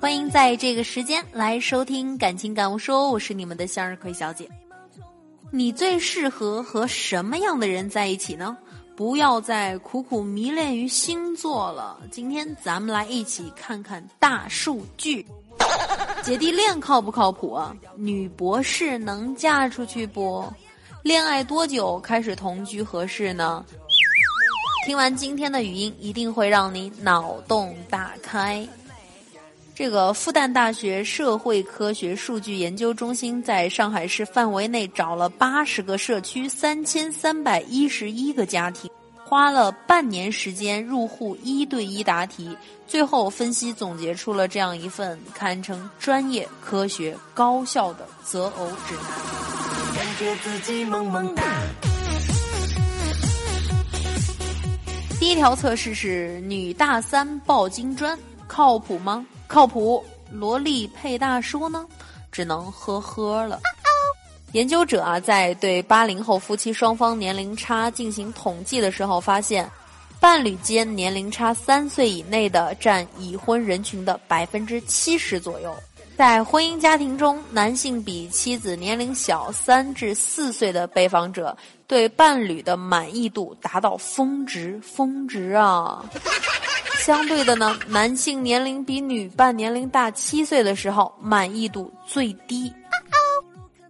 欢迎在这个时间来收听《感情感悟说》，我是你们的向日葵小姐。你最适合和什么样的人在一起呢？不要再苦苦迷恋于星座了。今天咱们来一起看看大数据。姐弟恋靠不靠谱啊？女博士能嫁出去不？恋爱多久开始同居合适呢？听完今天的语音，一定会让你脑洞大开。这个复旦大学社会科学数据研究中心在上海市范围内找了八十个社区三千三百一十一个家庭，花了半年时间入户一对一答题，最后分析总结出了这样一份堪称专业、科学、高效的择偶指南。感觉自己萌萌哒。第一条测试是女大三抱金砖，靠谱吗？靠谱，萝莉配大叔呢，只能呵呵了。研究者啊，在对八零后夫妻双方年龄差进行统计的时候，发现，伴侣间年龄差三岁以内的占已婚人群的百分之七十左右。在婚姻家庭中，男性比妻子年龄小三至四岁的被访者，对伴侣的满意度达到峰值，峰值啊！相对的呢，男性年龄比女伴年龄大七岁的时候，满意度最低。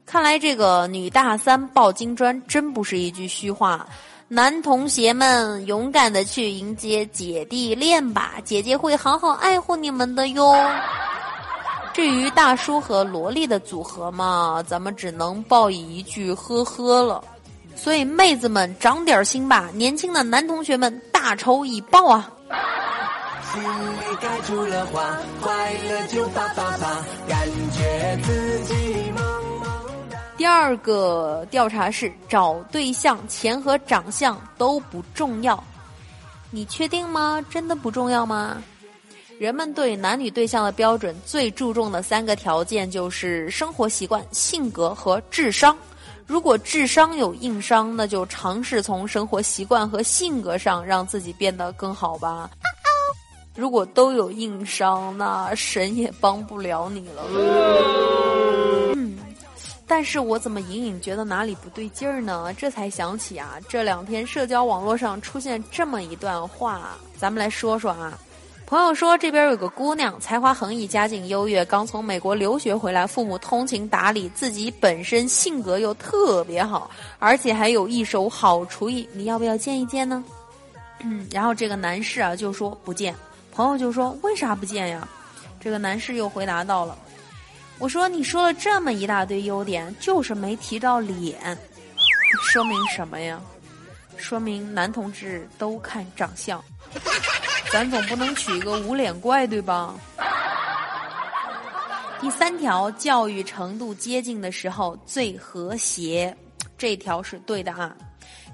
看来这个女大三抱金砖真不是一句虚话。男同学们，勇敢的去迎接姐弟恋吧，姐姐会好好爱护你们的哟。至于大叔和萝莉的组合嘛，咱们只能报以一句呵呵了。所以妹子们长点心吧，年轻的男同学们大仇已报啊。心里开出了花，快乐就啪啪啪，感觉自己萌萌哒。第二个调查是找对象，钱和长相都不重要，你确定吗？真的不重要吗？人们对男女对象的标准最注重的三个条件就是生活习惯、性格和智商。如果智商有硬伤，那就尝试从生活习惯和性格上让自己变得更好吧。如果都有硬伤，那神也帮不了你了。嗯，但是我怎么隐隐觉得哪里不对劲儿呢？这才想起啊，这两天社交网络上出现这么一段话，咱们来说说啊。朋友说这边有个姑娘，才华横溢，家境优越，刚从美国留学回来，父母通情达理，自己本身性格又特别好，而且还有一手好厨艺，你要不要见一见呢？嗯，然后这个男士啊就说不见。朋友就说：“为啥不见呀？”这个男士又回答到了：“我说你说了这么一大堆优点，就是没提到脸，说明什么呀？说明男同志都看长相，咱总不能娶一个无脸怪对吧？”第三条，教育程度接近的时候最和谐，这条是对的啊。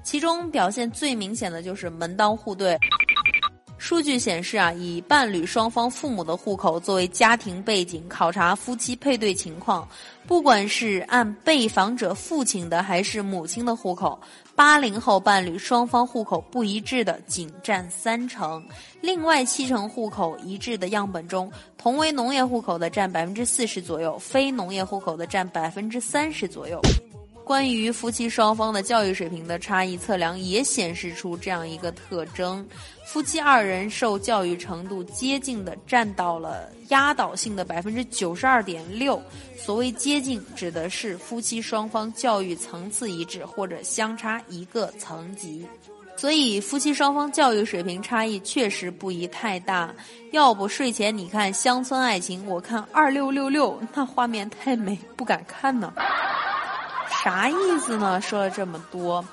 其中表现最明显的就是门当户对。数据显示啊，以伴侣双方父母的户口作为家庭背景考察夫妻配对情况，不管是按被访者父亲的还是母亲的户口，八零后伴侣双方户口不一致的仅占三成，另外七成户口一致的样本中，同为农业户口的占百分之四十左右，非农业户口的占百分之三十左右。关于夫妻双方的教育水平的差异测量，也显示出这样一个特征：夫妻二人受教育程度接近的占到了压倒性的百分之九十二点六。所谓接近，指的是夫妻双方教育层次一致，或者相差一个层级。所以，夫妻双方教育水平差异确实不宜太大。要不睡前你看《乡村爱情》，我看二六六六，那画面太美，不敢看呢。啥意思呢？说了这么多，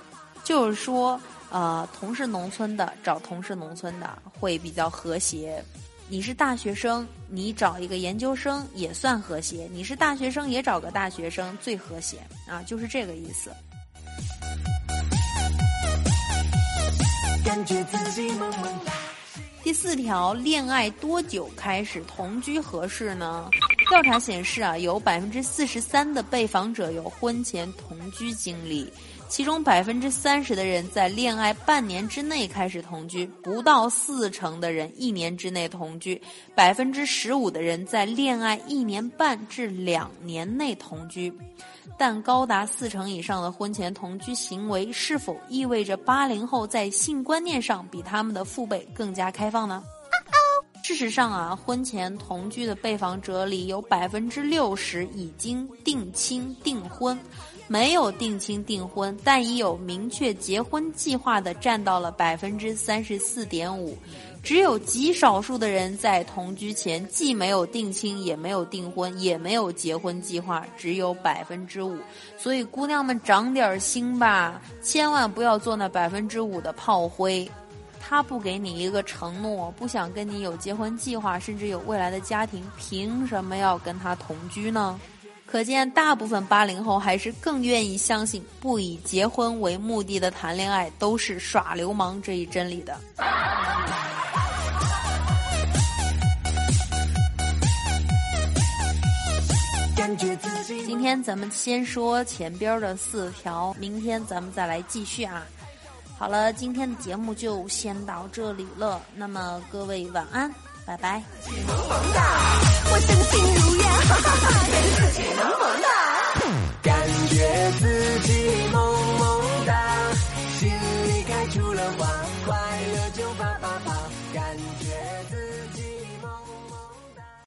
就是说，呃，同是农村的找同是农村的会比较和谐。你是大学生，你找一个研究生也算和谐。你是大学生，也找个大学生最和谐啊，就是这个意思。感觉自己萌萌哒。第四条，恋爱多久开始同居合适呢？调查显示啊，有百分之四十三的被访者有婚前同居经历，其中百分之三十的人在恋爱半年之内开始同居，不到四成的人一年之内同居，百分之十五的人在恋爱一年半至两年内同居。但高达四成以上的婚前同居行为，是否意味着八零后在性观念上比他们的父辈更加开放呢？事实上啊，婚前同居的被访者里有百分之六十已经定亲订婚，没有定亲订婚但已有明确结婚计划的占到了百分之三十四点五。只有极少数的人在同居前既没有定亲，也没有订婚，也没有结婚计划，只有百分之五。所以姑娘们长点心吧，千万不要做那百分之五的炮灰。他不给你一个承诺，不想跟你有结婚计划，甚至有未来的家庭，凭什么要跟他同居呢？可见，大部分八零后还是更愿意相信不以结婚为目的的谈恋爱都是耍流氓这一真理的。今天咱们先说前边的四条，明天咱们再来继续啊。好了，今天的节目就先到这里了。那么各位晚安，拜拜。我心如愿，哈哈哈，